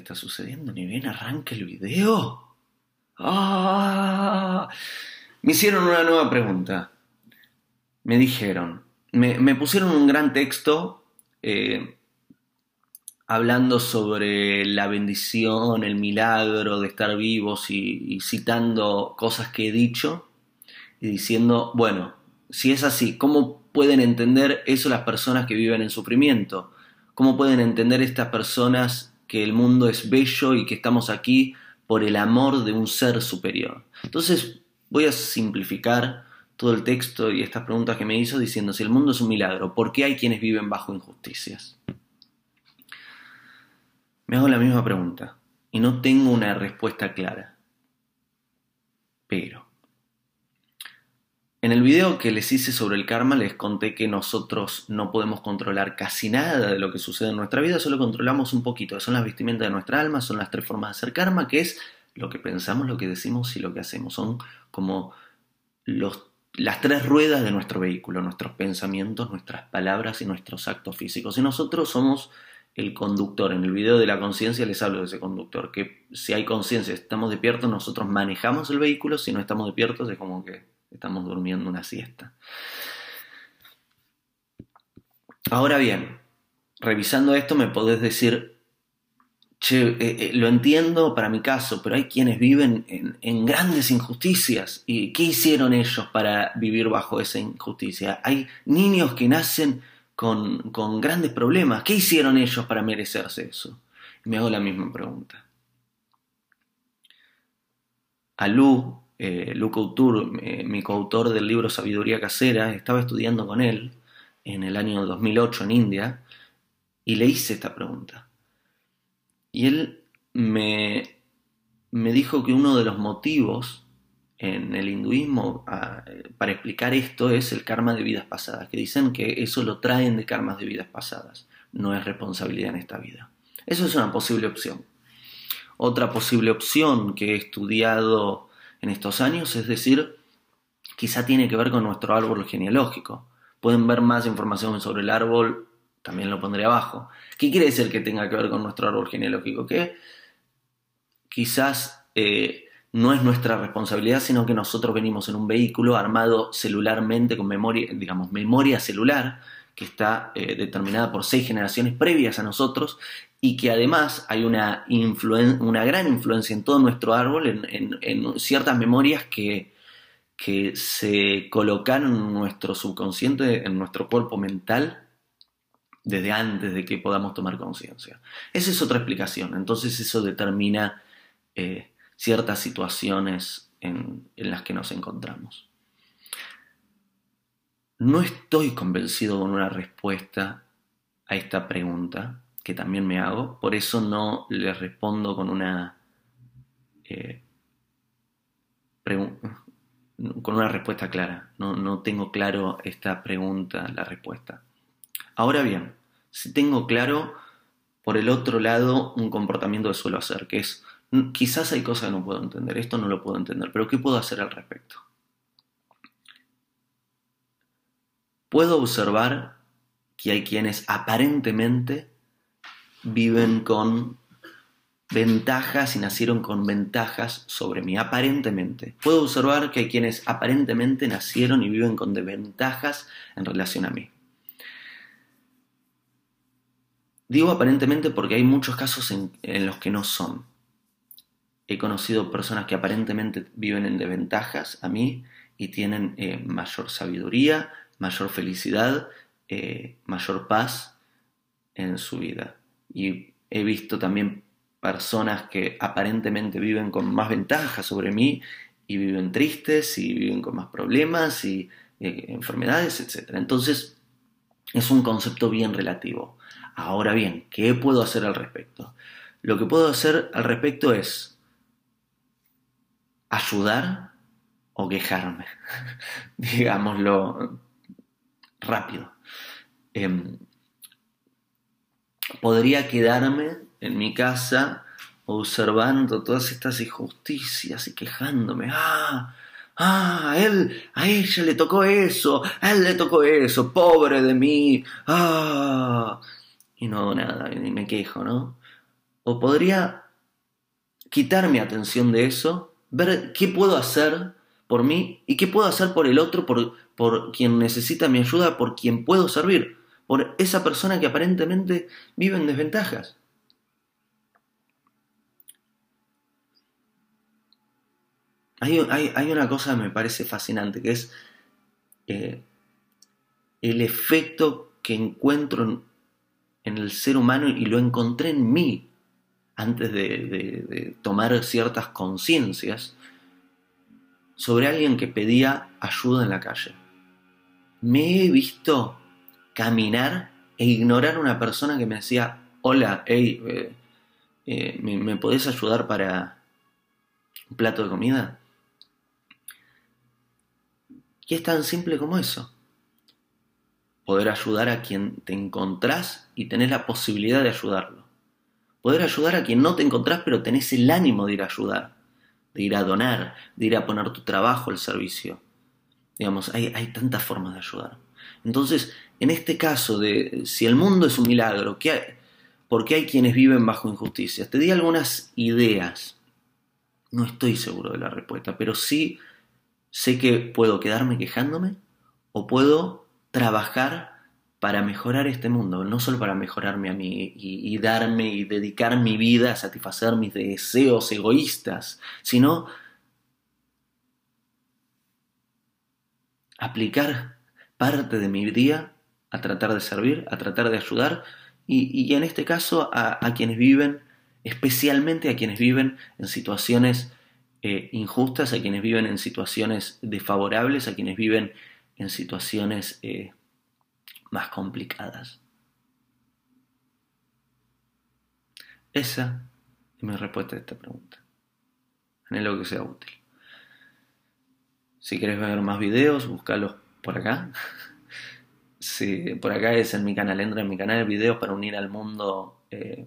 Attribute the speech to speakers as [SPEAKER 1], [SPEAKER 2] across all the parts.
[SPEAKER 1] está sucediendo, ni bien arranca el video. ¡Ah! Me hicieron una nueva pregunta. Me dijeron, me, pusieron un gran texto eh, hablando sobre la bendición, el milagro de estar vivos y citando cosas que he dicho y diciendo, bueno, si es así, ¿cómo pueden entender eso las personas que viven en sufrimiento? ¿Cómo pueden entender estas personas que el mundo es bello y que estamos aquí por el amor de un ser superior? Entonces voy a simplificar todo el texto y estas preguntas que me hizo diciendo, si el mundo es un milagro, ¿por qué hay quienes viven bajo injusticias? Me hago la misma pregunta y no tengo una respuesta clara. Pero en el video que les hice sobre el karma les conté que nosotros no podemos controlar casi nada de lo que sucede en nuestra vida, solo controlamos un poquito. Son las vestimentas de nuestra alma, son las tres formas de hacer karma, que es lo que pensamos, lo que decimos y lo que hacemos. Son como las tres ruedas de nuestro vehículo, nuestros pensamientos, nuestras palabras y nuestros actos físicos. Y nosotros somos el conductor. En el video de la conciencia les hablo de ese conductor, que si hay conciencia, estamos despiertos, nosotros manejamos el vehículo, si no estamos despiertos es como que estamos durmiendo una siesta. Ahora bien, revisando esto me podés decir, che, eh, eh, lo entiendo para mi caso, pero hay quienes viven en, grandes injusticias. ¿Y qué hicieron ellos para vivir bajo esa injusticia? Hay niños que nacen con, con grandes problemas. ¿Qué hicieron ellos para merecerse eso? Me hago la misma pregunta. Alú eh, Luke mi coautor del libro Sabiduría Casera, estaba estudiando con él en el año 2008 en India y le hice esta pregunta. Y él me, me dijo que uno de los motivos en el hinduismo para explicar esto es el karma de vidas pasadas, que dicen que eso lo traen de karmas de vidas pasadas, no es responsabilidad en esta vida. Eso es una posible opción. Otra posible opción que he estudiado en estos años, es decir, quizá tiene que ver con nuestro árbol genealógico. Pueden ver más información sobre el árbol, también lo pondré abajo. ¿Qué quiere decir que tenga que ver con nuestro árbol genealógico? Que quizás eh, no es nuestra responsabilidad, sino que nosotros venimos en un vehículo armado celularmente con memoria, digamos, memoria celular, que está eh, determinada por seis generaciones previas a nosotros y que además hay una, una gran influencia en todo nuestro árbol, en, ciertas memorias que, que se colocaron en nuestro subconsciente, en nuestro cuerpo mental, desde antes de que podamos tomar conciencia. Esa es otra explicación. Entonces eso determina eh, ciertas situaciones en, en las que nos encontramos. No estoy convencido con una respuesta a esta pregunta que también me hago, por eso no les respondo con una eh, con una respuesta clara. No, no tengo claro esta pregunta, la respuesta. Ahora bien, si tengo claro, por el otro lado, un comportamiento que suelo hacer, que es, quizás hay cosas que no puedo entender, esto no lo puedo entender, pero ¿qué puedo hacer al respecto? Puedo observar que hay quienes aparentemente viven con ventajas y nacieron con ventajas sobre mí, aparentemente. Puedo observar que hay quienes aparentemente nacieron y viven con desventajas en relación a mí. Digo aparentemente porque hay muchos casos en, los que no son. He conocido personas que aparentemente viven en desventajas a mí y tienen eh, mayor sabiduría, mayor felicidad, eh, mayor paz en su vida. Y he visto también personas que aparentemente viven con más ventaja sobre mí y viven tristes y viven con más problemas y eh, enfermedades, etc. Entonces, es un concepto bien relativo. Ahora bien, ¿qué puedo hacer al respecto? Lo que puedo hacer al respecto es ayudar o quejarme, digámoslo rápido. Em, podría quedarme en mi casa observando todas estas injusticias y quejándome. Ah, ah, él, a ella le tocó eso, a él le tocó eso, pobre de mí. Ah, y no hago nada, y me quejo, ¿no? O podría quitar mi atención de eso, ver qué puedo hacer por mí y qué puedo hacer por el otro, por, por quien necesita mi ayuda, por quien puedo servir, por esa persona que aparentemente vive en desventajas. Hay, una cosa que me parece fascinante, que es eh, el efecto que encuentro en, el ser humano y lo encontré en mí antes de, tomar ciertas conciencias sobre alguien que pedía ayuda en la calle. Me he visto caminar e ignorar a una persona que me decía, hola, hey, eh, eh, ¿me, ¿me podés ayudar para un plato de comida? Y es tan simple como eso. Poder ayudar a quien te encontrás y tenés la posibilidad de ayudarlo. Poder ayudar a quien no te encontrás pero tenés el ánimo de ir a ayudar, de ir a donar, de ir a poner tu trabajo al servicio. Digamos, hay, hay tantas formas de ayudar. Entonces, en este caso de si el mundo es un milagro, ¿qué hay? ¿por qué hay quienes viven bajo injusticias? Te di algunas ideas. No estoy seguro de la respuesta, pero sí sé que puedo quedarme quejándome o puedo trabajar para mejorar este mundo, no solo para mejorarme a mí y, darme y dedicar mi vida a satisfacer mis deseos egoístas, sino aplicar parte de mi día a tratar de servir, a tratar de ayudar y, en este caso a, a quienes viven, especialmente a quienes viven en situaciones eh, injustas, a quienes viven en situaciones desfavorables, a quienes viven en situaciones eh, más complicadas. Esa es mi respuesta a esta pregunta. Anhelo que sea útil. Si quieres ver más videos, búscalos por acá. si, por acá es en mi canal, entra en mi canal de videos para unir al mundo. Eh,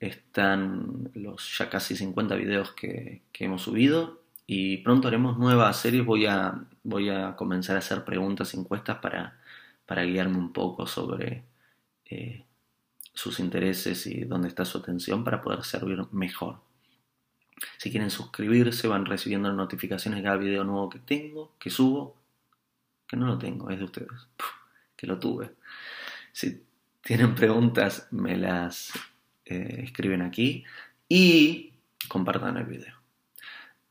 [SPEAKER 1] están los ya casi 50 videos que, hemos subido y pronto haremos nuevas series. Voy a, voy a comenzar a hacer preguntas, encuestas para, para guiarme un poco sobre eh, sus intereses y dónde está su atención para poder servir mejor. Si quieren suscribirse, van recibiendo notificaciones de cada video nuevo que tengo, que subo, que no lo tengo, es de ustedes, que lo tuve. Si tienen preguntas, me las eh, escriben aquí y compartan el video.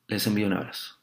[SPEAKER 1] Les envío un abrazo.